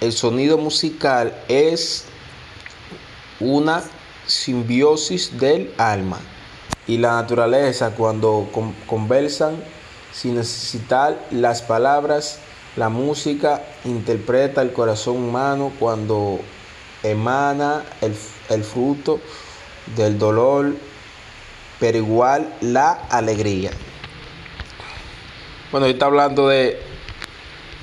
El sonido musical es una simbiosis del alma y la naturaleza cuando conversan sin necesitar las palabras. La música interpreta el corazón humano cuando emana el, el fruto del dolor, pero igual la alegría. Bueno, está hablando de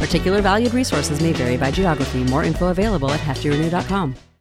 Particular valued resources may vary by geography. More info available at heftyrenew.com.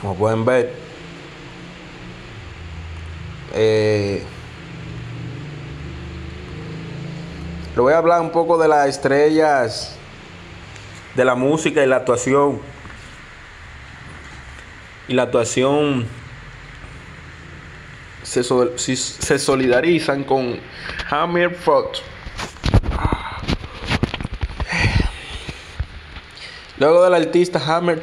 Como pueden ver, eh, le voy a hablar un poco de las estrellas de la música y la actuación. Y la actuación se, se solidarizan con Hammer Fox. Luego del artista Hammer.